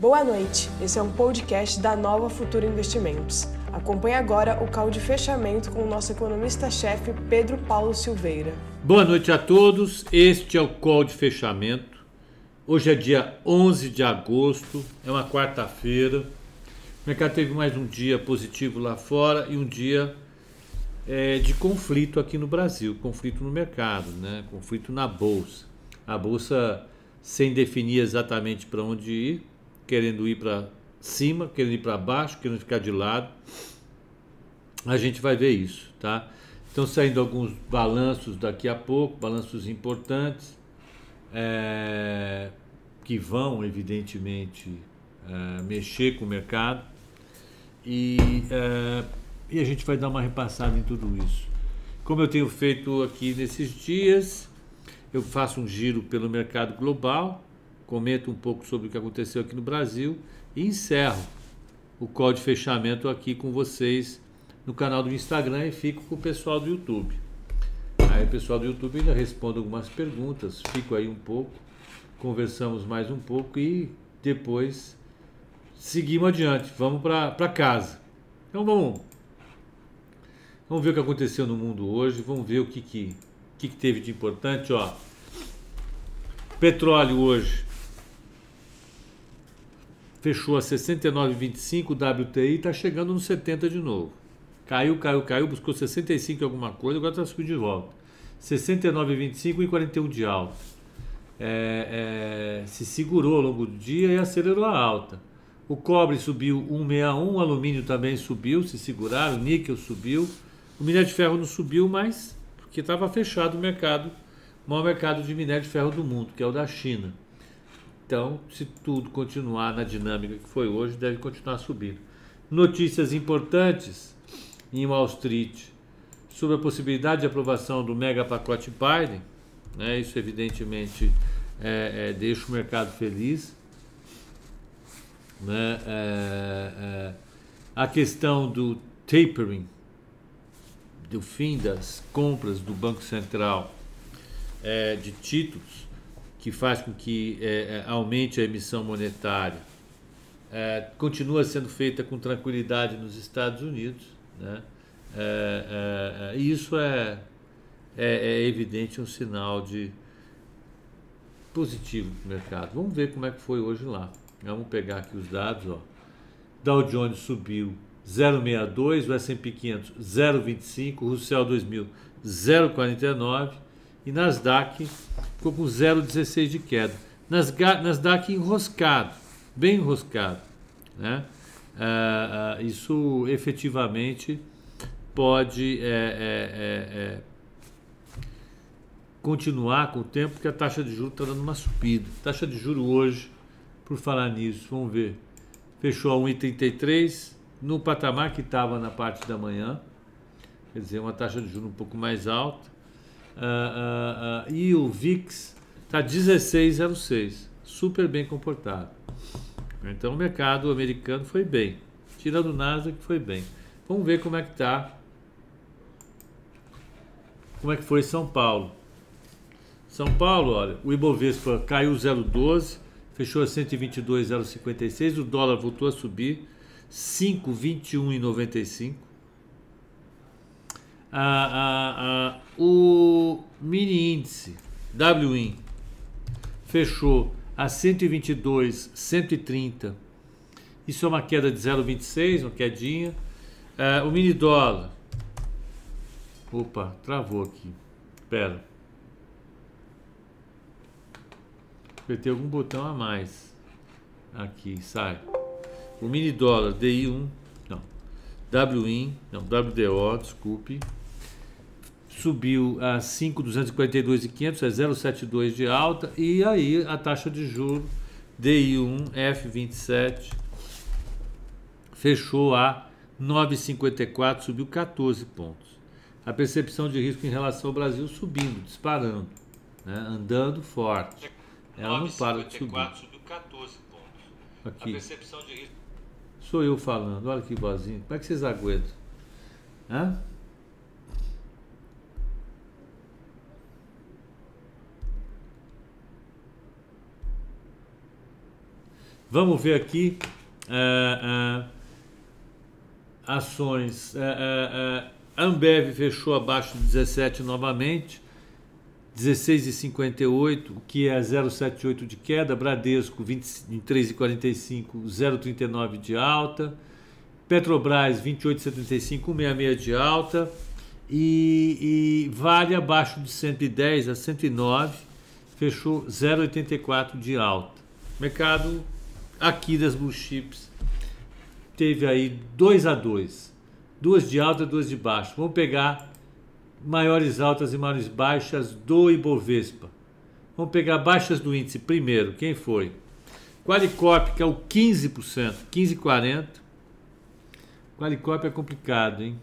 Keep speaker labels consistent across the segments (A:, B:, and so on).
A: Boa noite, esse é um podcast da Nova Futura Investimentos. Acompanhe agora o call de fechamento com o nosso economista-chefe Pedro Paulo Silveira.
B: Boa noite a todos, este é o call de fechamento. Hoje é dia 11 de agosto, é uma quarta-feira. O mercado teve mais um dia positivo lá fora e um dia é, de conflito aqui no Brasil, conflito no mercado, né? conflito na bolsa. A bolsa sem definir exatamente para onde ir, querendo ir para cima, querendo ir para baixo, querendo ficar de lado. A gente vai ver isso, tá? Estão saindo alguns balanços daqui a pouco, balanços importantes, é, que vão, evidentemente, é, mexer com o mercado. E, é, e a gente vai dar uma repassada em tudo isso. Como eu tenho feito aqui nesses dias, eu faço um giro pelo mercado global, comento um pouco sobre o que aconteceu aqui no Brasil e encerro o call de fechamento aqui com vocês no canal do Instagram e fico com o pessoal do YouTube. Aí o pessoal do YouTube ainda responde algumas perguntas, fico aí um pouco, conversamos mais um pouco e depois seguimos adiante, vamos para casa. Então vamos, vamos ver o que aconteceu no mundo hoje, vamos ver o que, que, que, que teve de importante. Ó. Petróleo hoje fechou a 69,25 WTI, está chegando nos 70 de novo. Caiu, caiu, caiu, buscou 65 alguma coisa, agora está subindo de volta. 69,25 e 41 de alta. É, é, se segurou ao longo do dia e acelerou a alta. O cobre subiu 161, o alumínio também subiu, se seguraram, o níquel subiu. O minério de ferro não subiu, mas porque estava fechado o mercado, o maior mercado de minério de ferro do mundo, que é o da China. Então, se tudo continuar na dinâmica que foi hoje, deve continuar subindo. Notícias importantes em Wall Street sobre a possibilidade de aprovação do mega pacote Biden. Né? Isso, evidentemente, é, é, deixa o mercado feliz. Né? É, é a questão do tapering, do fim das compras do Banco Central é, de títulos que faz com que é, é, aumente a emissão monetária, é, continua sendo feita com tranquilidade nos Estados Unidos. Né? É, é, é e isso é, é, evidente um sinal de positivo para o mercado. Vamos ver como é que foi hoje lá. Vamos pegar aqui os dados. Ó. Dow Jones subiu 0,62, o S&P 500 0,25, o Russell 2000 0,49 e Nasdaq ficou com 0,16 de queda. Nasdaq enroscado, bem enroscado. Né? Ah, ah, isso efetivamente pode é, é, é, continuar com o tempo, porque a taxa de juros está dando uma subida. Taxa de juros hoje, por falar nisso, vamos ver, fechou a 1,33 no patamar que estava na parte da manhã, quer dizer, uma taxa de juros um pouco mais alta. Uh, uh, e o VIX está 16,06, super bem comportado. Então o mercado americano foi bem, tirando o Nasdaq foi bem. Vamos ver como é que está, como é que foi São Paulo. São Paulo, olha, o Ibovespa caiu 0,12, fechou a 122,056, o dólar voltou a subir 5,21,95 a, a, o mini índice WIN fechou a 122, 130. Isso é uma queda de 0,26, uma quedinha. Uh, o mini dólar. Opa, travou aqui. Espera. Apertei algum botão a mais. Aqui, sai. O mini dólar DI1, não. WIN, não, WDO, desculpe subiu a 5,242,500, é 0,72 de alta, e aí a taxa de juro DI1 F27 fechou a 9,54, subiu 14 pontos. A percepção de risco em relação ao Brasil subindo, disparando, né? andando forte. Ela não para de subir. subiu 14 pontos. Aqui. A percepção de risco. Sou eu falando, olha que boazinho. Como é que vocês aguentam? Hã? Vamos ver aqui uh, uh, ações. Uh, Ambev fechou abaixo de 17 novamente, 16,58, o que é 0,78 de queda. Bradesco 23,45, 0,39 de alta. Petrobras 28,75, 1,66 de alta. E, e Vale abaixo de 110 a 109, fechou 0,84 de alta. Mercado aqui das blue chips teve aí 2 a 2 duas de alta, duas de baixo. Vamos pegar maiores altas e maiores baixas do Ibovespa. Vamos pegar baixas do índice primeiro. Quem foi? Qualicorp, que é o 15%, 15,40. Qualicorp é complicado, hein?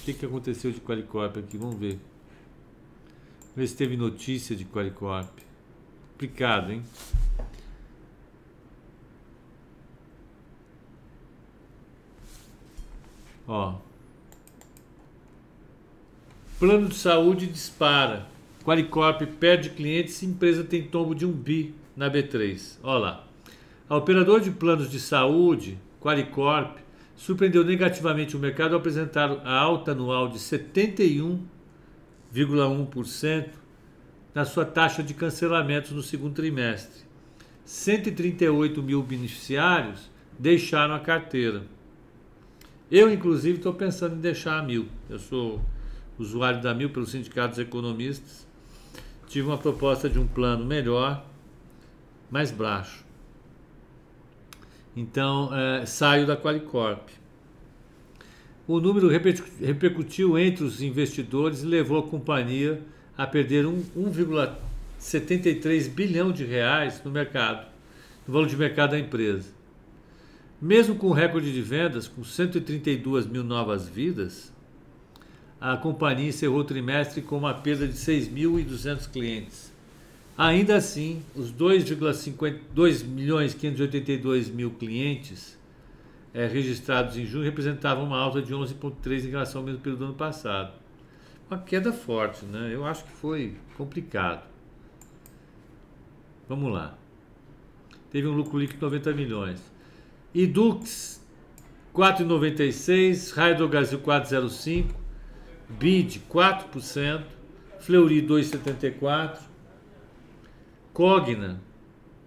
B: O que, que aconteceu de Qualicorp aqui? Vamos ver. Vamos ver se teve notícia de Qualicorp. Complicado, hein? Ó. Plano de saúde dispara. Qualicorp perde clientes e empresa tem tombo de um bi na B3. Olha lá. A operadora de planos de saúde, Qualicorp, surpreendeu negativamente o mercado ao apresentar a alta anual de 71,1% na sua taxa de cancelamentos no segundo trimestre. 138 mil beneficiários deixaram a carteira. Eu, inclusive, estou pensando em deixar a mil. Eu sou usuário da mil pelos sindicatos economistas. Tive uma proposta de um plano melhor, mais baixo. Então, é, saio da Qualicorp. O número repercutiu entre os investidores e levou a companhia a perder 1,73 bilhão de reais no mercado, no valor de mercado da empresa. Mesmo com o recorde de vendas, com 132 mil novas vidas, a companhia encerrou o trimestre com uma perda de 6.200 clientes. Ainda assim, os 2,52 milhões 582 mil clientes é, registrados em junho representavam uma alta de 11,3 em relação ao mesmo período do ano passado. Uma queda forte, né? Eu acho que foi complicado. Vamos lá. Teve um lucro líquido de 90 milhões. Idux 4,96, Raio do Brasil 4,05, BID 4%, Fleury 2,74, Cogna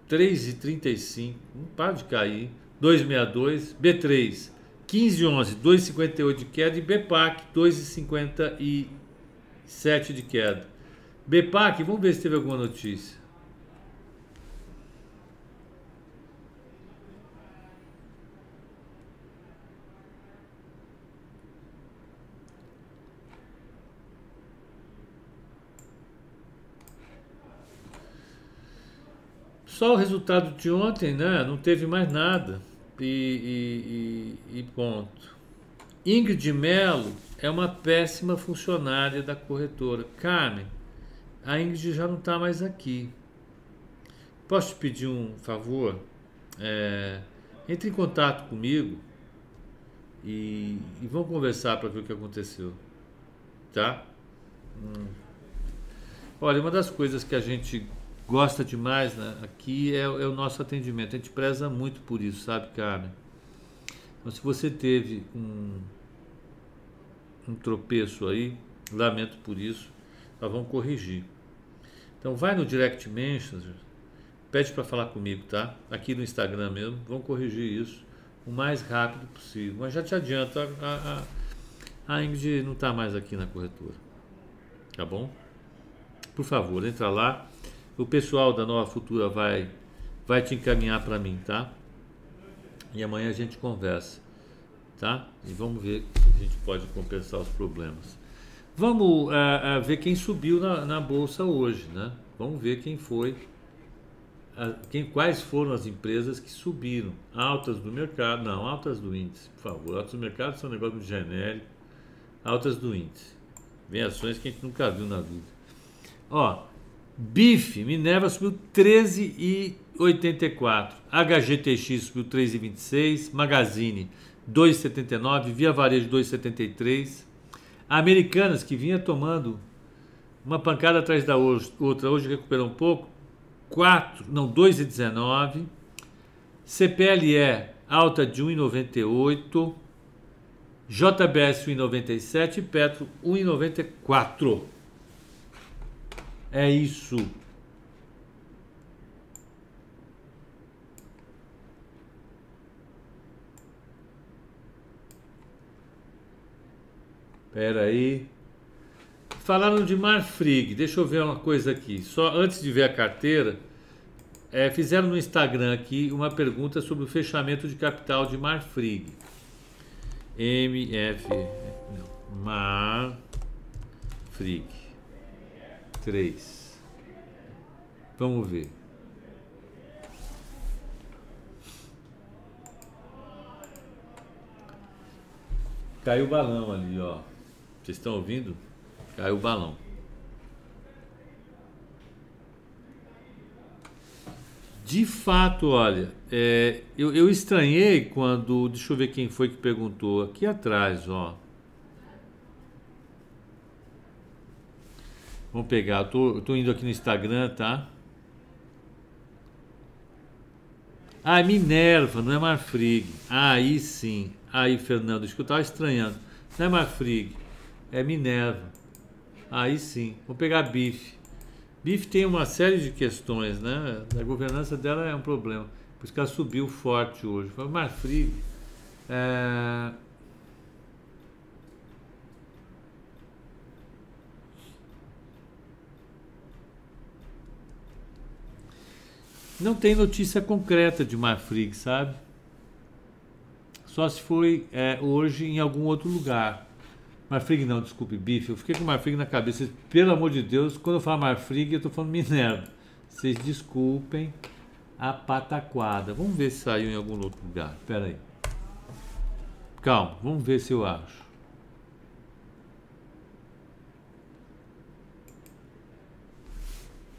B: 3,35, não para de cair, 2,62, B3 15,11, 2,58 de queda e BPAC 2,57 de queda. BPAC, vamos ver se teve alguma notícia. Só o resultado de ontem, né? Não teve mais nada. E, e, e, ponto. Ingrid Mello é uma péssima funcionária da corretora. Carmen, a Ingrid já não está mais aqui. Posso te pedir um favor? É, entre em contato comigo e, e vamos conversar para ver o que aconteceu. Tá? Hum. Olha, uma das coisas que a gente gosta demais né, aqui é, é, o nosso atendimento. A gente preza muito por isso, sabe, Carmen? Então, se você teve um, um tropeço aí, lamento por isso, nós vamos corrigir. Então, vai no Direct Messenger, pede para falar comigo, tá? Aqui no Instagram mesmo, vamos corrigir isso o mais rápido possível. Mas já te adianto, a, a, a Ingrid não está mais aqui na corretora, tá bom? Por favor, entra lá o pessoal da Nova Futura vai, vai te encaminhar para mim, tá? E amanhã a gente conversa, tá? E vamos ver se a gente pode compensar os problemas. Vamos uh, uh, ver quem subiu na, na, bolsa hoje, né? Vamos ver quem foi, uh, quem, quais foram as empresas que subiram. Altas do mercado, não, altas do índice, por favor. Altas do mercado são um negócio genérico. Altas do índice. Vem ações que a gente nunca viu na vida. Ó, Bife, Minerva subiu 13,84. HGTX subiu 3,26. Magazine 2,79. Via Varejo 2,73. Americanas, que vinha tomando uma pancada atrás da outra, hoje recuperou um pouco. 4, não, 2,19. CPLE alta de 1,98, JBS 1,97 e Petro 1,94. É isso. Espera aí. Falaram de Marfrig. Deixa eu ver uma coisa aqui. Só antes de ver a carteira, é, fizeram no Instagram aqui uma pergunta sobre o fechamento de capital de Marfrig. MF. Não, Marfrig. 3. Vamos ver. Caiu o balão ali, ó. Vocês estão ouvindo? Caiu o balão. De fato, olha, é, eu, eu estranhei quando. Deixa eu ver quem foi que perguntou. Aqui atrás, ó. Vamos pegar, eu tô, eu tô indo aqui no Instagram, tá? Ah, Minerva, não é Marfrig. Aí sim. Aí, Fernando, acho que eu estava estranhando. Não é Marfrig, é Minerva. Aí sim. Vou pegar bife. Bife tem uma série de questões, né? A governança dela é um problema. Por isso que ela subiu forte hoje. Marfrig. É... Não tem notícia concreta de Marfrig, sabe? Só se foi é, hoje em algum outro lugar. Marfrig não, desculpe, bife. Eu fiquei com Marfrig na cabeça. Pelo amor de Deus, quando eu falo Marfrig, eu estou falando Minerva. Vocês desculpem a pataquada. Vamos ver se saiu em algum outro lugar. Espera aí. Calma, vamos ver se eu acho.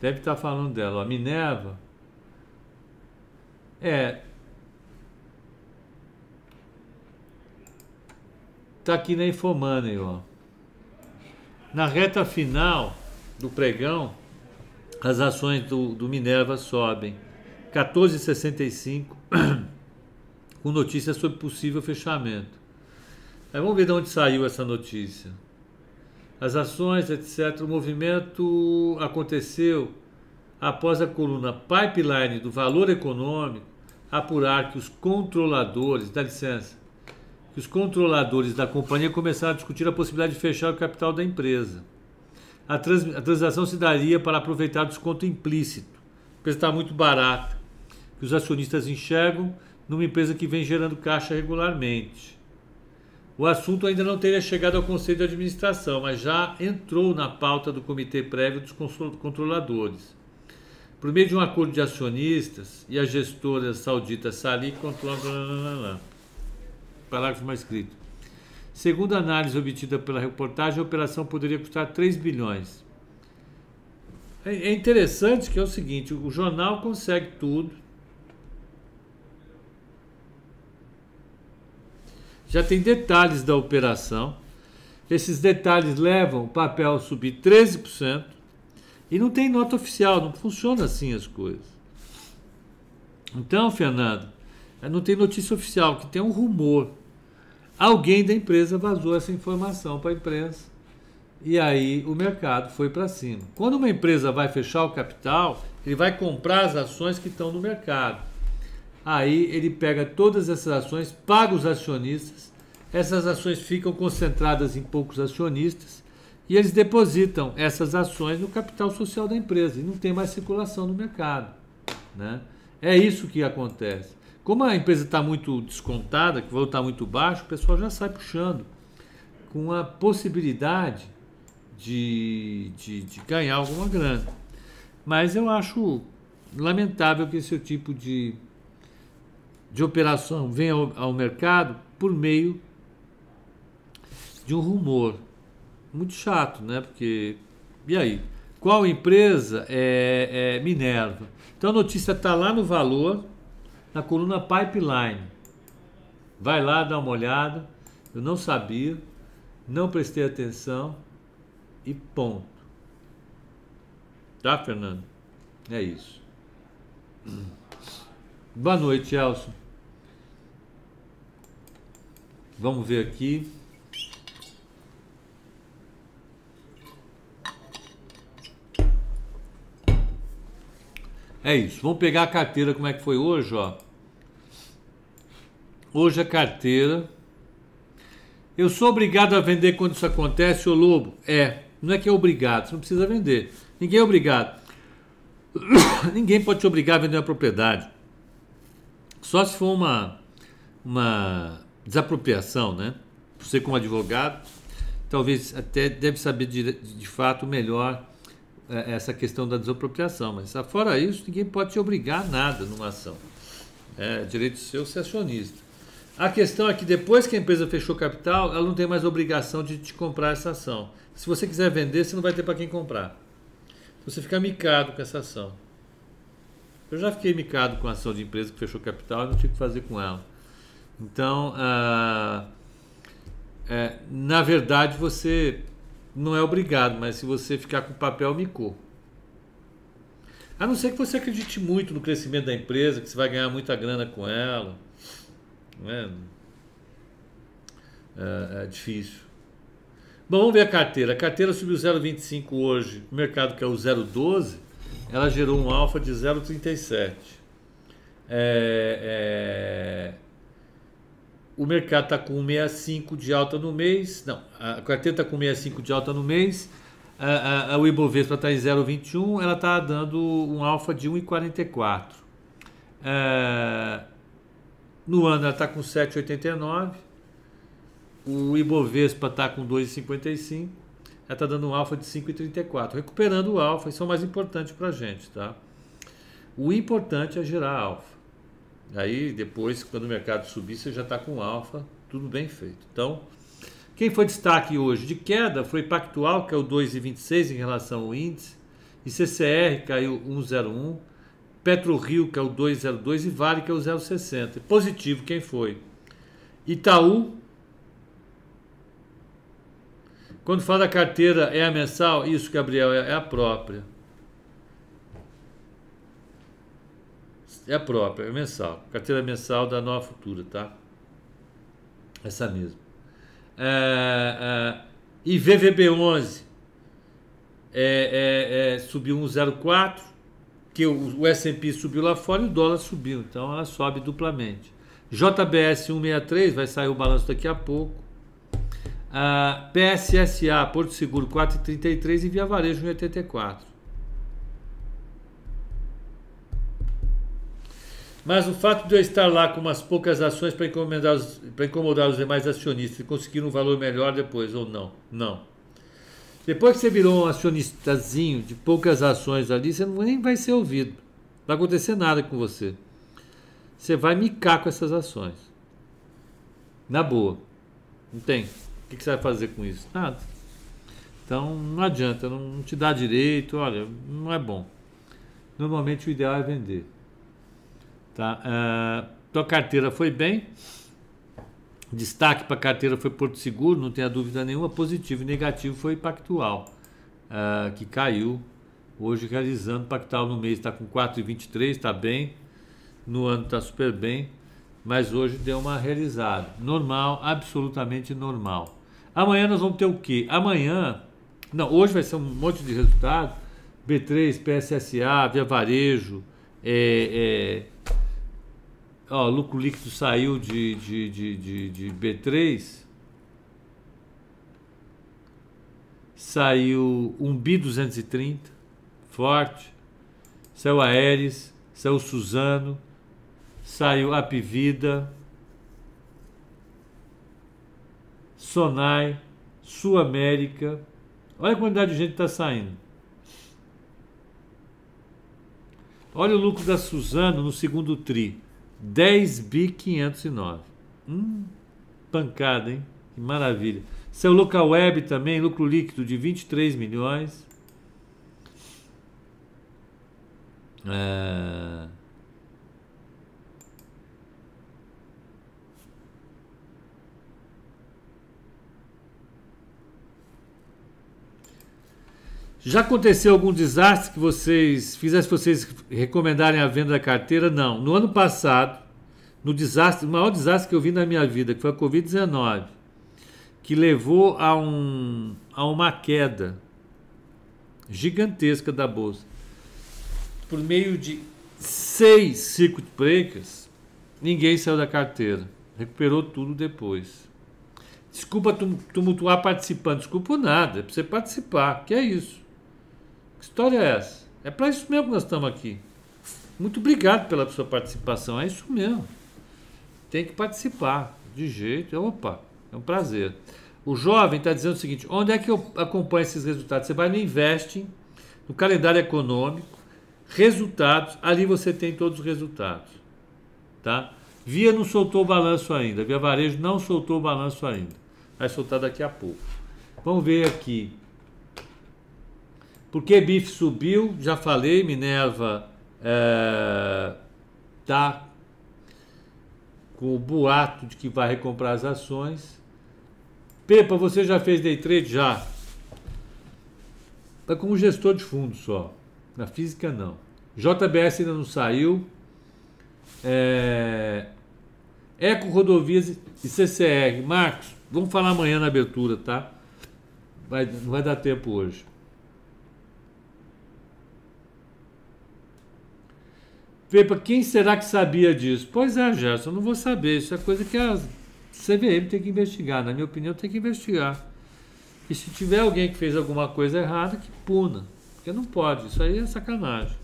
B: Deve estar falando dela. A Minerva é. Tá aqui na Infomoney, ó. Na reta final do pregão, as ações do, do Minerva sobem 14,65 com notícia sobre possível fechamento. Aí vamos ver de onde saiu essa notícia. As ações, etc. O movimento aconteceu após a coluna Pipeline do Valor Econômico apurar que os controladores, dá licença, que os controladores da companhia começaram a discutir a possibilidade de fechar o capital da empresa. A, trans, a transação se daria para aproveitar o desconto implícito. Empresa está muito barata, que os acionistas enxergam numa empresa que vem gerando caixa regularmente. O assunto ainda não teria chegado ao Conselho de Administração, mas já entrou na pauta do Comitê Prévio dos Controladores. Por meio de um acordo de acionistas e a gestora saudita Salik controla. Parágrafo mais escrito. Segundo a análise obtida pela reportagem, a operação poderia custar 3 bilhões. É, é interessante que é o seguinte: o jornal consegue tudo. Já tem detalhes da operação. Esses detalhes levam o papel a subir 13%. E não tem nota oficial, não funciona assim as coisas. Então, Fernando, eh, não tem notícia oficial, que tem um rumor. Alguém da empresa vazou essa informação para a imprensa. E aí o mercado foi para cima. Quando uma empresa vai fechar o capital, ele vai comprar as ações que estão no mercado. Aí ele pega todas essas ações, paga os acionistas, essas ações ficam concentradas em poucos acionistas e eles depositam essas ações no capital social da empresa e não tem mais circulação no mercado. Né? É isso que acontece. Como a empresa está muito descontada, que o valor está muito baixo, o pessoal já sai puxando com a possibilidade de, de, de ganhar alguma grana. Mas eu acho lamentável que esse tipo de, de operação venha ao, ao mercado por meio de um rumor muito chato, né? Porque. E aí? Qual empresa é, é Minerva? Então a notícia está lá no valor, na coluna Pipeline. Vai lá dar uma olhada. Eu não sabia, não prestei atenção e ponto. Tá, Fernando? É isso. Boa noite, Elson. Vamos ver aqui. É isso. Vamos pegar a carteira como é que foi hoje, ó. Hoje a carteira. Eu sou obrigado a vender quando isso acontece, ô Lobo? É. Não é que é obrigado, você não precisa vender. Ninguém é obrigado. Ninguém pode te obrigar a vender uma propriedade. Só se for uma, uma desapropriação, né? Você como advogado, talvez até deve saber de, de fato melhor essa questão da desapropriação. Mas fora isso, ninguém pode te obrigar a nada numa ação. É direito seu ser acionista. A questão é que depois que a empresa fechou capital, ela não tem mais obrigação de te comprar essa ação. Se você quiser vender, você não vai ter para quem comprar. Você fica micado com essa ação. Eu já fiquei micado com a ação de empresa que fechou capital e não o que fazer com ela. Então, ah, é, na verdade, você não é obrigado, mas se você ficar com papel, micou. A não ser que você acredite muito no crescimento da empresa, que você vai ganhar muita grana com ela. É? É, é difícil. Bom, vamos ver a carteira. A carteira subiu 0,25 hoje. O mercado que é o 0,12, ela gerou um alfa de 0,37. É, é, o mercado está com 1,65 de alta no mês. Não, a carteira está com 1,65 de alta no mês. A, a, o Ibovespa está em 0,21. Ela está dando um alfa de 1,44. É, no ano ela está com 7,89. O Ibovespa está com 2,55. Ela está dando um alfa de 5,34. Recuperando o alfa, isso é o mais importante para a gente. Tá? O importante é gerar alfa. Aí depois, quando o mercado subir, você já está com alfa, tudo bem feito. Então, quem foi destaque hoje de queda foi Pactual, que é o 2,26 em relação ao índice, e CCR caiu 1,01, PetroRio, que é o 2,02 e Vale, que é o 0,60. Positivo, quem foi? Itaú. Quando fala da carteira, é a mensal? Isso, Gabriel, é a própria. É a própria, é mensal. Carteira mensal da Nova Futura, tá? Essa mesmo. É, é, e VVB11 é, é, é, subiu 1,04, que o, o S&P subiu lá fora e o dólar subiu, então ela sobe duplamente. JBS 163, vai sair o balanço daqui a pouco. Uh, PSSA, Porto Seguro 4,33 e Via Varejo 1,84. Mas o fato de eu estar lá com umas poucas ações para incomodar, os, incomodar os demais acionistas e conseguir um valor melhor depois, ou não? Não. Depois que você virou um acionistazinho de poucas ações ali, você nem vai ser ouvido. Não vai acontecer nada com você. Você vai micar com essas ações. Na boa. Não tem. O que você vai fazer com isso? Nada. Então não adianta, não te dá direito, olha, não é bom. Normalmente o ideal é vender. Tá? Uh, tua carteira foi bem. Destaque para a carteira foi Porto Seguro, não tenha dúvida nenhuma. Positivo e negativo foi Pactual, uh, que caiu. Hoje realizando, Pactual no mês está com 4,23, está bem. No ano está super bem. Mas hoje deu uma realizada. Normal, absolutamente normal. Amanhã nós vamos ter o quê? Amanhã, não, hoje vai ser um monte de resultado. B3, PSSA, Via Varejo, é, é, Ó, lucro líquido saiu de, de, de, de, de B3. Saiu um BI 230, forte. Saiu a Aeres, saiu Suzano, saiu Apivida, Sonai, Sul América. Olha a quantidade de gente está saindo. Olha o lucro da Suzano no segundo TRI. 10 bi 509. Hum, pancada, hein? Que maravilha. Seu local web também, lucro líquido de 23 milhões. É... Já aconteceu algum desastre que vocês fizesse vocês recomendarem a venda da carteira? Não. No ano passado, no desastre, o maior desastre que eu vi na minha vida, que foi a Covid-19, que levou a, um, a uma queda gigantesca da bolsa. Por meio de seis circuit breakers, ninguém saiu da carteira. Recuperou tudo depois. Desculpa tumultuar participando. Desculpa nada. É para você participar. Que é isso? Que história é essa? É para isso mesmo que nós estamos aqui. Muito obrigado pela sua participação. É isso mesmo. Tem que participar. De jeito. Opa, é um prazer. O jovem está dizendo o seguinte: onde é que eu acompanho esses resultados? Você vai no Investing, no calendário econômico, resultados, ali você tem todos os resultados. Tá? Via não soltou o balanço ainda, Via Varejo não soltou o balanço ainda. Vai soltar daqui a pouco. Vamos ver aqui. Por que BIF subiu? Já falei, Minerva é, tá com o boato de que vai recomprar as ações. Pepa, você já fez day trade? Já. Está como gestor de fundo só. Na física, não. JBS ainda não saiu. É... Eco Rodovias e CCR. Marcos, vamos falar amanhã na abertura, tá? Vai, não vai dar tempo hoje. Pepa, quem será que sabia disso? Pois é, Gerson, eu não vou saber. Isso é coisa que a CVM tem que investigar. Na minha opinião, tem que investigar. E se tiver alguém que fez alguma coisa errada, que puna. Porque não pode. Isso aí é sacanagem.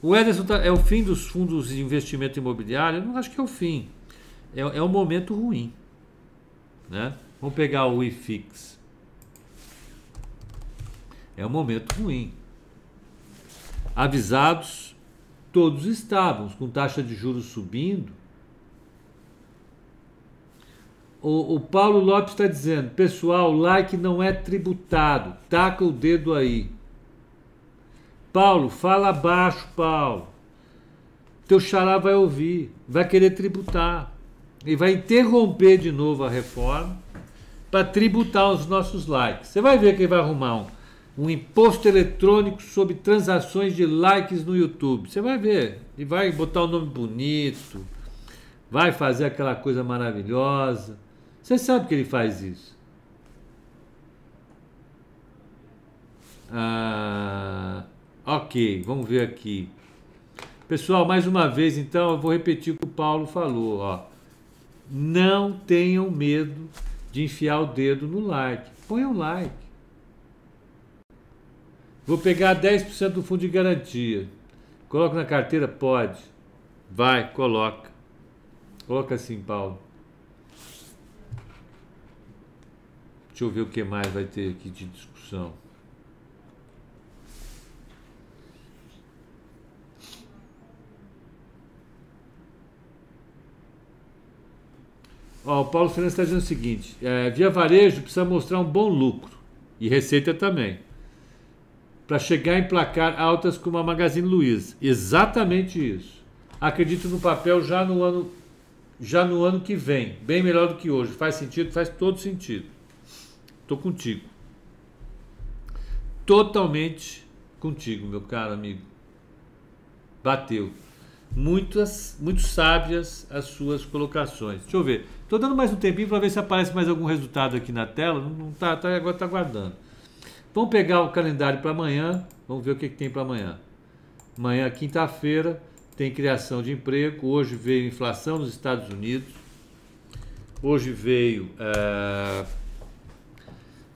B: O Ederson tá, é o fim dos fundos de investimento imobiliário? Eu não acho que é o fim. É, é um momento ruim. Né? Vamos pegar o IFIX. É um momento ruim. Avisados todos estávamos, com taxa de juros subindo. O, o Paulo Lopes está dizendo, pessoal, like não é tributado, taca o dedo aí. Paulo, fala baixo, Paulo. Teu xará vai ouvir, vai querer tributar. E vai interromper de novo a reforma para tributar os nossos likes. Você vai ver que ele vai arrumar um um imposto eletrônico sobre transações de likes no YouTube. Você vai ver. E vai botar o um nome bonito. Vai fazer aquela coisa maravilhosa. Você sabe que ele faz isso. Ah, ok, vamos ver aqui. Pessoal, mais uma vez, então, eu vou repetir o que o Paulo falou. Ó. Não tenham medo de enfiar o dedo no like. Põe um like. Vou pegar 10% do fundo de garantia. Coloca na carteira? Pode. Vai, coloca. Coloca assim, Paulo. Deixa eu ver o que mais vai ter aqui de discussão. Ó, o Paulo Fernandes está dizendo o seguinte: é, via varejo precisa mostrar um bom lucro e receita também para chegar a emplacar altas como a Magazine Luiza. Exatamente isso. Acredito no papel já no ano já no ano que vem, bem melhor do que hoje. Faz sentido? Faz todo sentido. Tô contigo. Totalmente contigo, meu caro amigo. Bateu. Muitas, muito sábias as suas colocações. Deixa eu ver. Tô dando mais um tempinho para ver se aparece mais algum resultado aqui na tela. Não, não tá, tá agora tá aguardando. Vamos pegar o calendário para amanhã. Vamos ver o que, que tem para amanhã. Amanhã, quinta-feira, tem criação de emprego. Hoje veio inflação nos Estados Unidos. Hoje veio é,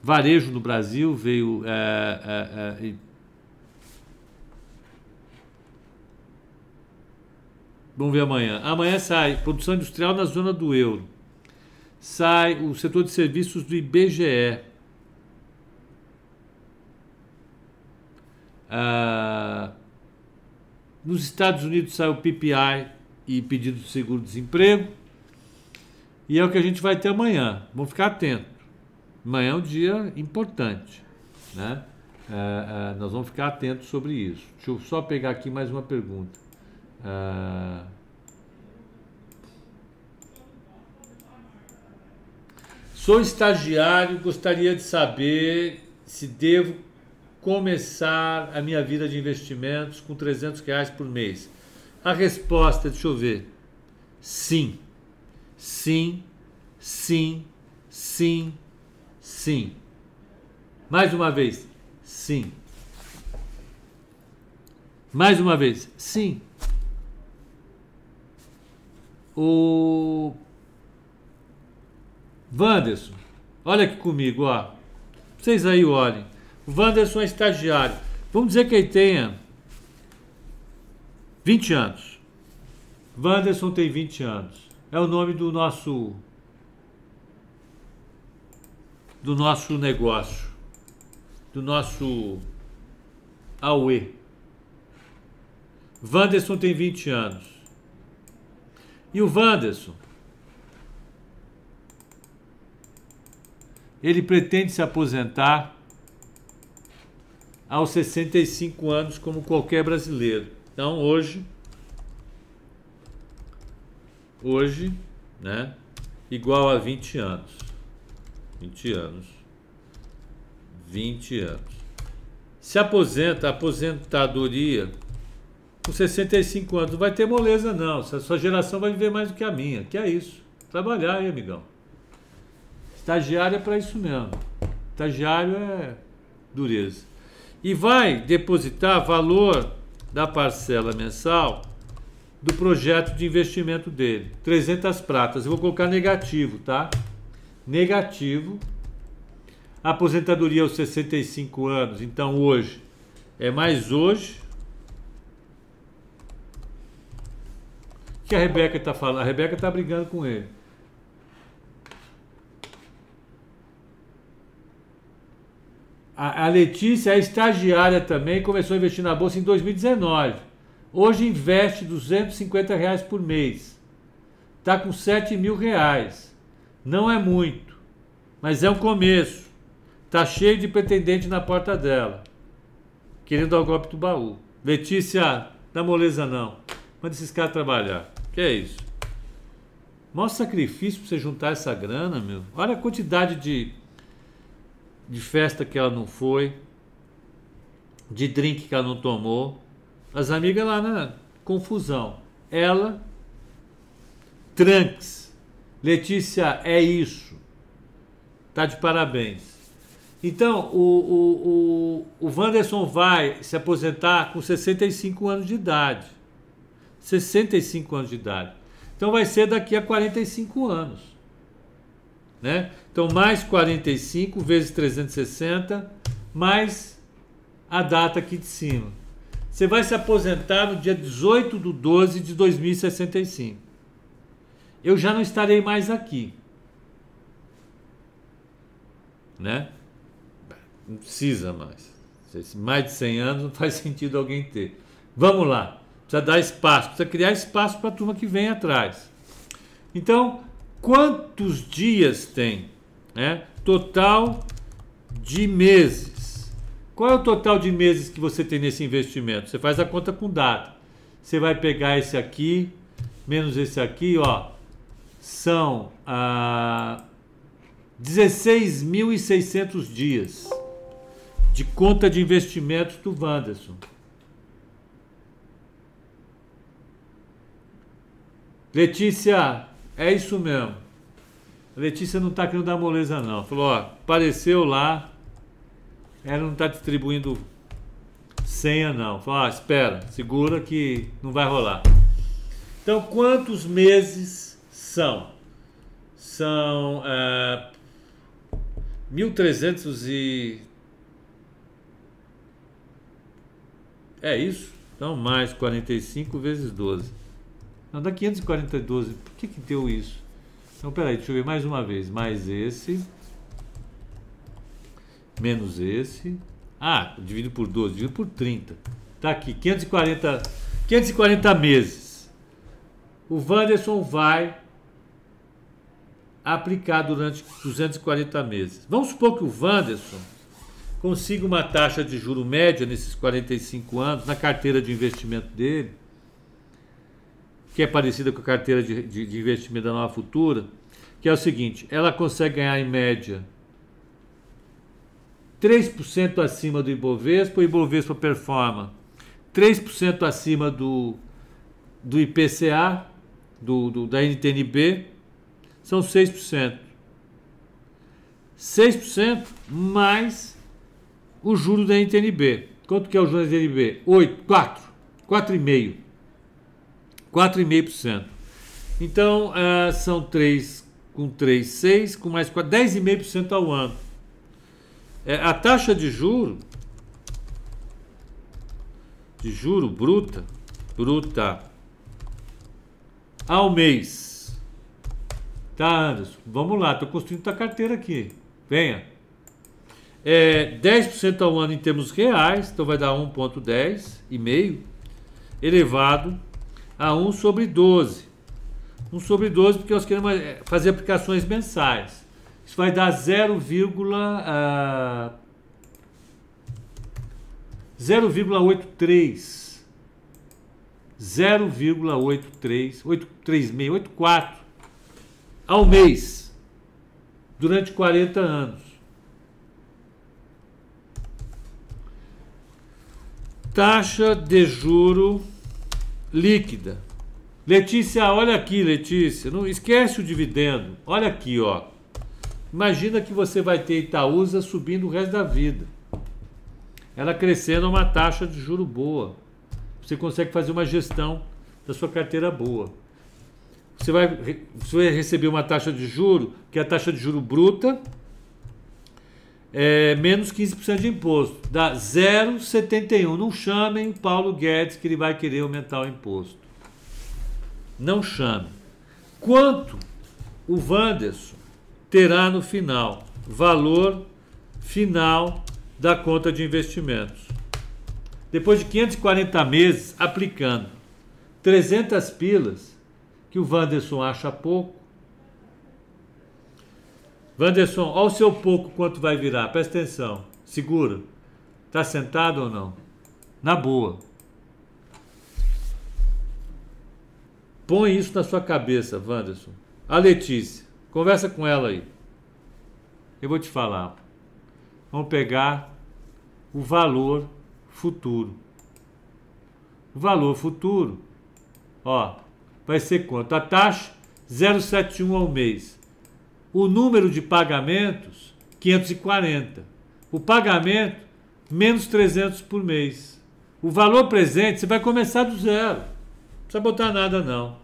B: varejo no Brasil. Veio. É, é, Vamos ver amanhã. Amanhã sai produção industrial na zona do euro. Sai o setor de serviços do IBGE. Ah, nos Estados Unidos saiu PPI e pedido de seguro-desemprego. E é o que a gente vai ter amanhã. Vamos ficar atento. Amanhã é um dia importante. Né? Ah, ah, nós vamos ficar atentos sobre isso. Deixa eu só pegar aqui mais uma pergunta. Sou estagiário, gostaria de saber se devo começar a minha vida de investimentos com 300 reais por mês? A resposta, deixa eu ver. Sim. Sim, sim, sim, sim. Mais uma vez, sim. Mais uma vez, sim. O Wanderson, olha aqui comigo, ó. Vocês aí olhem. Wanderson é estagiário. Vamos dizer que ele tenha 20 anos. Wanderson tem 20 anos. É o nome do nosso do nosso negócio, do nosso AUE. Wanderson tem 20 anos. E o Wanderson, ele pretende se aposentar aos 65 anos, como qualquer brasileiro. Então, hoje, hoje, né, igual a 20 anos. 20 anos. 20 anos. Se aposenta, aposentadoria com 65 anos, não vai ter moleza não. A sua geração vai viver mais do que a minha. Que é isso. Trabalhar, hein, amigão. Estagiário é para isso mesmo. Estagiário é dureza. E vai depositar valor da parcela mensal do projeto de investimento dele. 300 pratas. Eu vou colocar negativo, tá? Negativo. Aposentadoria aos 65 anos. Então hoje é mais hoje que a Rebeca está falando? A Rebeca está brigando com ele. A, a Letícia é estagiária também, começou a investir na bolsa em 2019. Hoje investe 250 reais por mês. Está com 7 mil reais. Não é muito, mas é um começo. Está cheio de pretendente na porta dela, querendo dar o golpe do baú. Letícia, dá moleza não. Manda esses caras trabalhar. Que é isso? Maior sacrifício para você juntar essa grana, meu. Olha a quantidade de, de festa que ela não foi, de drink que ela não tomou. As amigas lá na confusão. Ela, tranks. Letícia, é isso. Tá de parabéns. Então, o, o, o, o Wanderson vai se aposentar com 65 anos de idade. 65 anos de idade. Então vai ser daqui a 45 anos. Né? Então mais 45 vezes 360 mais a data aqui de cima. Você vai se aposentar no dia 18 de 12 de 2065. Eu já não estarei mais aqui. Né? Não precisa mais. Mais de 100 anos não faz sentido alguém ter. Vamos lá. Precisa dar espaço, precisa criar espaço para a turma que vem atrás. Então, quantos dias tem? Né? Total de meses. Qual é o total de meses que você tem nesse investimento? Você faz a conta com data. Você vai pegar esse aqui, menos esse aqui, ó. São ah, 16.600 dias de conta de investimentos do Wanderson. Letícia, é isso mesmo. A Letícia não está querendo dar moleza, não. Falou, ó, apareceu lá, ela não está distribuindo senha, não. Falou, espera, segura que não vai rolar. Então, quantos meses são? São é, 1.300 e... É isso? Então, mais 45 vezes 12. Não, dá 542. Por que, que deu isso? Então, peraí, deixa eu ver mais uma vez. Mais esse. Menos esse. Ah, dividido por 12, dividido por 30. Tá aqui, 540, 540 meses. O Wanderson vai aplicar durante 240 meses. Vamos supor que o Wanderson consiga uma taxa de juro média nesses 45 anos na carteira de investimento dele que é parecida com a carteira de, de, de investimento da Nova Futura, que é o seguinte: ela consegue ganhar em média 3% acima do Ibovespa, o Ibovespa performa 3% acima do, do IPCA, do, do, da NTNB, são 6%. 6% mais o juro da NTNB. Quanto que é o juro da NTNB? 8, 4, 4,5%. 4,5%. Então, uh, são 3 com 3, 6, com mais 4, 10,5% ao ano. É, a taxa de juro de juro bruta, bruta ao mês. Tá, Anderson? Vamos lá, estou construindo tua carteira aqui. Venha. É 10% ao ano em termos reais, então vai dar 1,10 e meio, elevado a 1 sobre 12. 1 sobre 12 porque nós queremos é, fazer aplicações mensais. Isso vai dar 0, uh, 0,83 0,83 836 84 ao mês durante 40 anos. Taxa de juro líquida. Letícia, olha aqui, Letícia, não esquece o dividendo. Olha aqui, ó. Imagina que você vai ter Itaúsa subindo o resto da vida ela crescendo a uma taxa de juro boa. Você consegue fazer uma gestão da sua carteira boa. Você vai, você vai receber uma taxa de juro, que é a taxa de juro bruta, é, menos 15% de imposto. Dá 0,71. Não chamem Paulo Guedes que ele vai querer aumentar o imposto. Não chame. Quanto o Wanderson terá no final? Valor final da conta de investimentos. Depois de 540 meses aplicando 300 pilas, que o Wanderson acha pouco. Wanderson, olha o seu pouco quanto vai virar, presta atenção, segura. Está sentado ou não? Na boa. Põe isso na sua cabeça, Wanderson. A Letícia, conversa com ela aí. Eu vou te falar. Vamos pegar o valor futuro. O valor futuro, ó, vai ser quanto? A taxa 0,71 ao mês. O número de pagamentos 540. O pagamento menos 300 por mês. O valor presente você vai começar do zero. Não precisa botar nada não.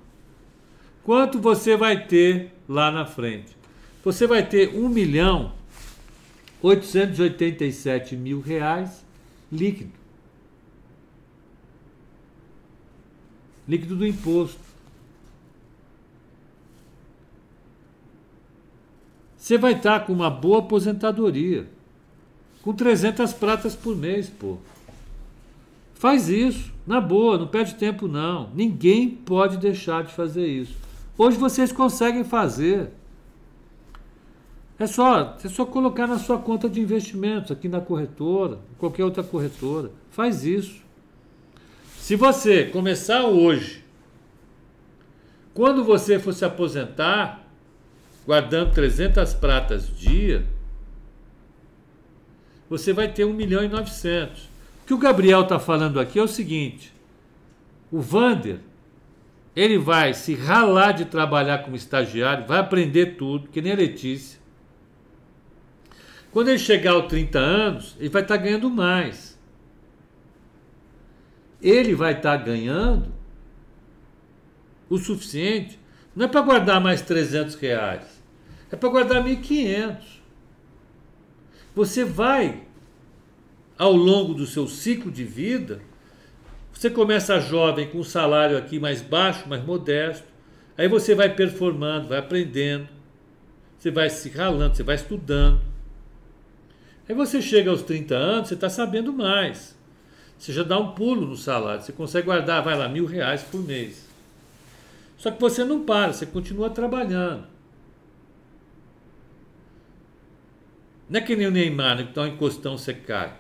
B: Quanto você vai ter lá na frente? Você vai ter 1 milhão 887 mil reais líquido. Líquido do imposto. Você vai estar com uma boa aposentadoria. Com 300 pratas por mês, pô. Faz isso, na boa, não perde tempo não. Ninguém pode deixar de fazer isso. Hoje vocês conseguem fazer. É só, é só colocar na sua conta de investimentos, aqui na corretora, qualquer outra corretora. Faz isso. Se você começar hoje, quando você for se aposentar, guardando 300 pratas dia, você vai ter 1 milhão e 900. O que o Gabriel está falando aqui é o seguinte: o Vander, ele vai se ralar de trabalhar como estagiário, vai aprender tudo, que nem a Letícia quando ele chegar aos 30 anos, ele vai estar tá ganhando mais. Ele vai estar tá ganhando o suficiente, não é para guardar mais 300 reais, é para guardar 1.500. Você vai, ao longo do seu ciclo de vida, você começa jovem com um salário aqui mais baixo, mais modesto, aí você vai performando, vai aprendendo, você vai se ralando, você vai estudando. Aí você chega aos 30 anos, você está sabendo mais. Você já dá um pulo no salário, você consegue guardar, vai lá, mil reais por mês. Só que você não para, você continua trabalhando. Não é que nem o Neymar, né, que dá um encostão, cai.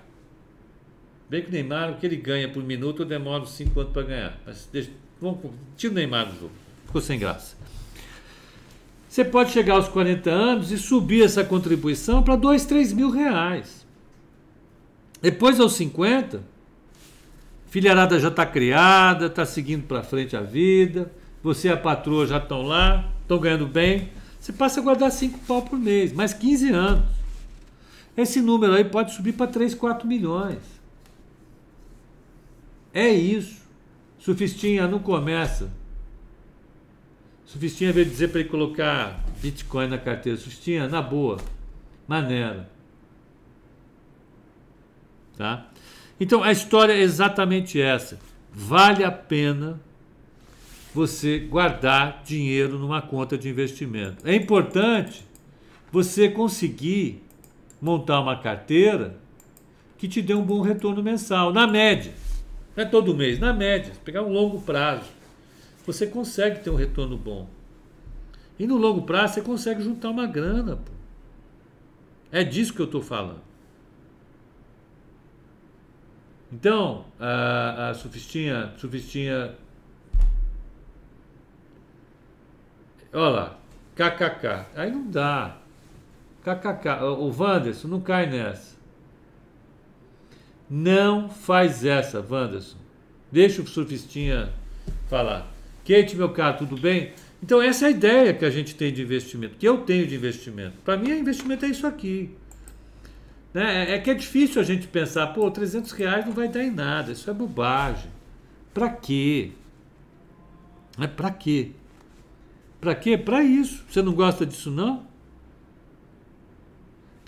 B: Bem que o Neymar, o que ele ganha por minuto, eu demoro 5 anos para ganhar. Mas deixa, vamos, tira o Neymar do jogo. Ficou sem graça. Você pode chegar aos 40 anos e subir essa contribuição para 2, 3 mil reais. Depois aos 50, filharada já está criada, está seguindo para frente a vida, você e a patroa já estão lá, estão ganhando bem. Você passa a guardar 5 pau por mês, mais 15 anos. Esse número aí pode subir para 3, 4 milhões. É isso. Sufistinha não começa. Sufistinha veio dizer para ele colocar Bitcoin na carteira. Sufistinha, na boa, maneira. Tá? Então a história é exatamente essa. Vale a pena você guardar dinheiro numa conta de investimento. É importante você conseguir montar uma carteira que te dê um bom retorno mensal, na média. Não é todo mês, na média. Pegar um longo prazo. Você consegue ter um retorno bom. E no longo prazo você consegue juntar uma grana. Pô. É disso que eu estou falando. Então, a, a Sufistinha, Sufistinha. Olha lá, KKK. Aí não dá. KKK. O Wanderson não cai nessa. Não faz essa, Wanderson. Deixa o surfistinha falar. Kate, meu caro, tudo bem? Então, essa é a ideia que a gente tem de investimento, que eu tenho de investimento. Para mim, investimento é isso aqui. Né? É, é que é difícil a gente pensar, pô, 300 reais não vai dar em nada, isso é bobagem. Para quê? É para quê? Para quê? Para isso. Você não gosta disso, não?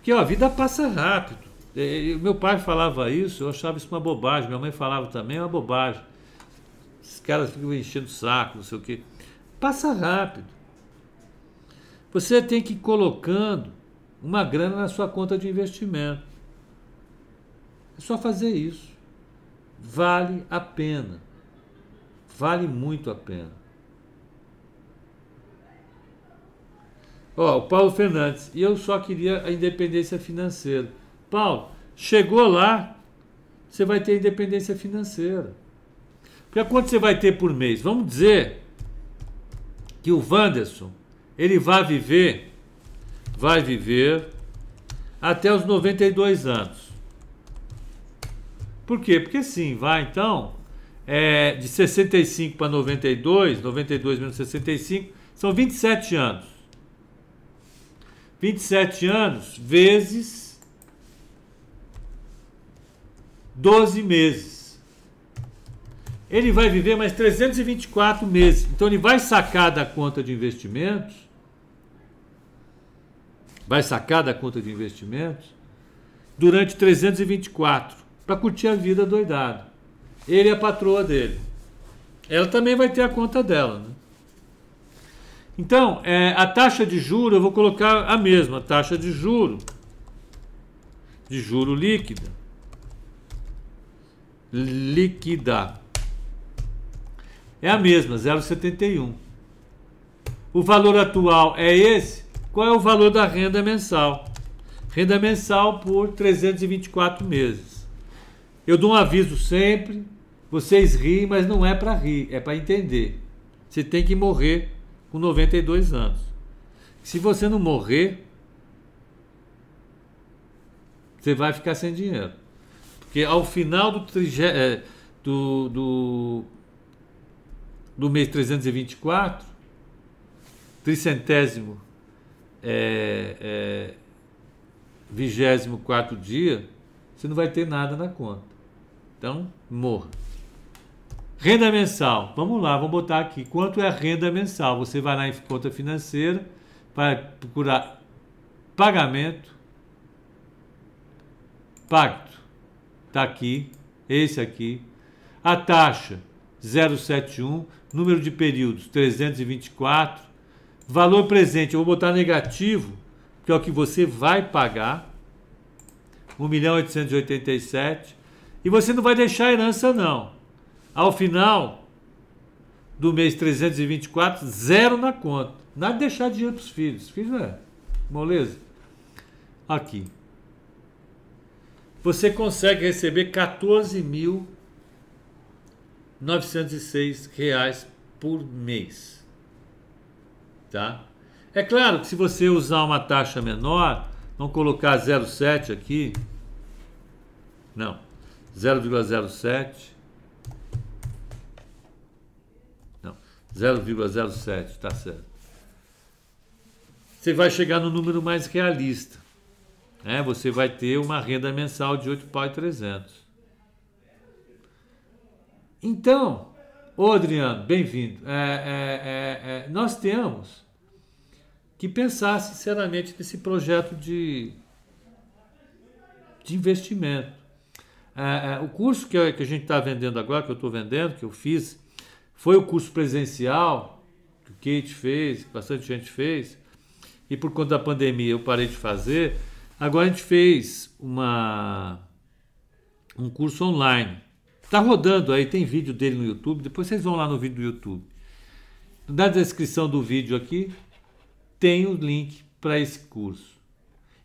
B: Porque ó, a vida passa rápido. Meu pai falava isso, eu achava isso uma bobagem. Minha mãe falava também, é uma bobagem. Esses caras ficam enchendo o saco, não sei o quê. Passa rápido. Você tem que ir colocando uma grana na sua conta de investimento. É só fazer isso. Vale a pena. Vale muito a pena. Ó, o Paulo Fernandes, e eu só queria a independência financeira. Paulo, chegou lá, você vai ter independência financeira. Porque quanto você vai ter por mês? Vamos dizer que o Wanderson, ele vai viver, vai viver até os 92 anos. Por quê? Porque sim, vai então, é, de 65 para 92, 92 menos 65, são 27 anos. 27 anos vezes 12 meses. Ele vai viver mais 324 meses. Então ele vai sacar da conta de investimentos. Vai sacar da conta de investimentos durante 324 para curtir a vida doidado. Ele é a patroa dele. Ela também vai ter a conta dela, né? Então, é, a taxa de juro, eu vou colocar a mesma, taxa de juro, de juro líquida, líquida, é a mesma, 0,71. O valor atual é esse? Qual é o valor da renda mensal? Renda mensal por 324 meses. Eu dou um aviso sempre, vocês riem, mas não é para rir, é para entender. Você tem que morrer com 92 anos. Se você não morrer, você vai ficar sem dinheiro. Porque ao final do, é, do, do, do mês 324, tricentésimo, é, é, vigésimo quarto dia, você não vai ter nada na conta. Então, morra. Renda mensal. Vamos lá, vamos botar aqui. Quanto é a renda mensal? Você vai lá em conta financeira, vai procurar pagamento, pacto. Está aqui, esse aqui. A taxa 071, número de períodos 324, valor presente, eu vou botar negativo, que é o que você vai pagar. 1 milhão 887. E você não vai deixar herança não. Ao final do mês 324, zero na conta. Nada de deixar dinheiro para os filhos. Os filhos é moleza. Aqui. Você consegue receber 14.906 reais por mês. Tá? É claro que se você usar uma taxa menor, vamos colocar 0,7 aqui, Não. 0,07. Não. 0,07, tá certo. Você vai chegar no número mais realista. Né? Você vai ter uma renda mensal de 8,300. Então, ô Adriano, bem-vindo. É, é, é, é, nós temos que pensar sinceramente nesse projeto de, de investimento. É, é, o curso que, que a gente está vendendo agora, que eu estou vendendo, que eu fiz, foi o curso presencial que o Kate fez, que bastante gente fez, e por conta da pandemia eu parei de fazer. Agora a gente fez uma, um curso online. Está rodando aí, tem vídeo dele no YouTube. Depois vocês vão lá no vídeo do YouTube. Na descrição do vídeo aqui tem o link para esse curso.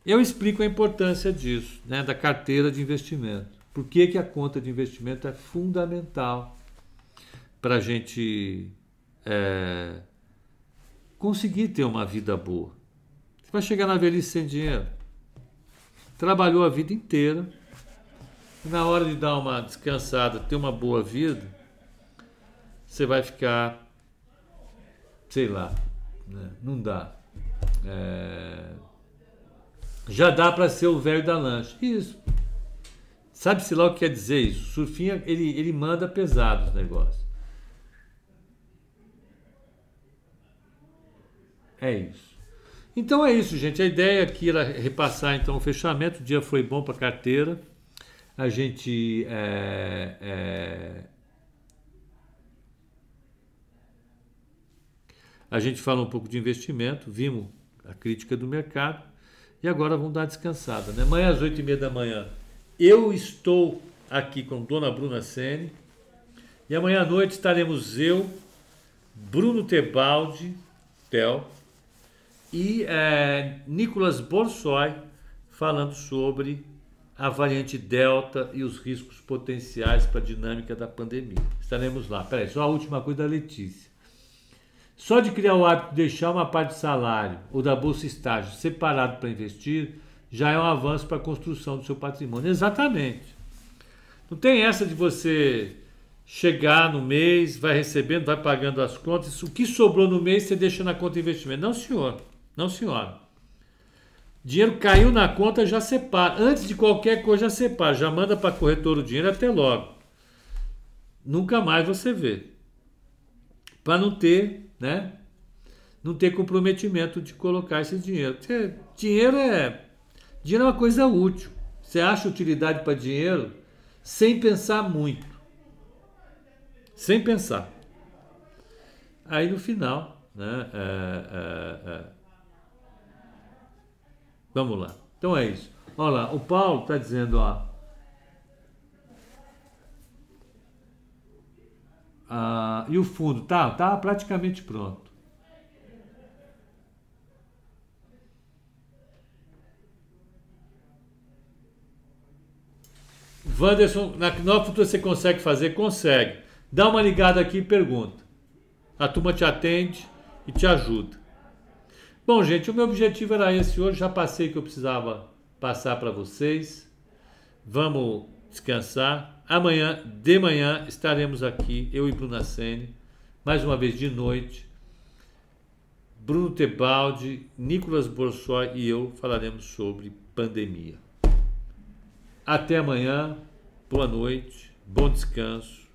B: Eu explico a importância disso, né, da carteira de investimento. Por que, que a conta de investimento é fundamental para a gente é, conseguir ter uma vida boa. Você vai chegar na velhice sem dinheiro. Trabalhou a vida inteira. E na hora de dar uma descansada, ter uma boa vida, você vai ficar, sei lá, né? não dá. É... Já dá para ser o velho da lancha. Isso. Sabe-se lá o que quer dizer isso? O surfinho, ele, ele manda pesado os negócios. É isso. Então é isso, gente. A ideia aqui era repassar então o fechamento. O dia foi bom para carteira. A gente é, é, a gente fala um pouco de investimento, vimos a crítica do mercado e agora vamos dar descansada. Né? Amanhã às oito e meia da manhã eu estou aqui com Dona Bruna Sene e amanhã à noite estaremos eu, Bruno Tebaldi, Tel e é, Nicolas Borsoi falando sobre a variante Delta e os riscos potenciais para a dinâmica da pandemia. Estaremos lá. Peraí, só a última coisa da Letícia. Só de criar o hábito de deixar uma parte do salário ou da bolsa estágio separado para investir já é um avanço para a construção do seu patrimônio. Exatamente. Não tem essa de você chegar no mês, vai recebendo, vai pagando as contas, o que sobrou no mês você deixa na conta de investimento. Não, senhor. Não, senhora. Dinheiro caiu na conta, já separa. Antes de qualquer coisa, já separa. Já manda para a corretora o dinheiro até logo. Nunca mais você vê. Para não ter né? Não ter comprometimento de colocar esse dinheiro. Dinheiro é dinheiro é uma coisa útil. Você acha utilidade para dinheiro sem pensar muito. Sem pensar. Aí no final, né? É, é, é. Vamos lá. Então é isso. Olha lá, o Paulo está dizendo, ó. Ah, e o fundo? Tá, tá praticamente pronto. Wanderson, na Nova Futura você consegue fazer? Consegue. Dá uma ligada aqui e pergunta. A turma te atende e te ajuda. Bom, gente, o meu objetivo era esse hoje. Já passei o que eu precisava passar para vocês. Vamos descansar. Amanhã, de manhã, estaremos aqui, eu e Bruna Sene, mais uma vez de noite. Bruno Tebaldi, Nicolas Borsoi e eu falaremos sobre pandemia. Até amanhã, boa noite, bom descanso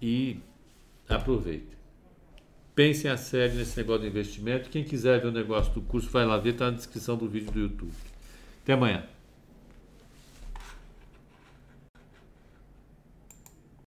B: e aproveitem. Pensem a sério nesse negócio de investimento. Quem quiser ver o negócio do curso, vai lá ver, está na descrição do vídeo do YouTube. Até amanhã.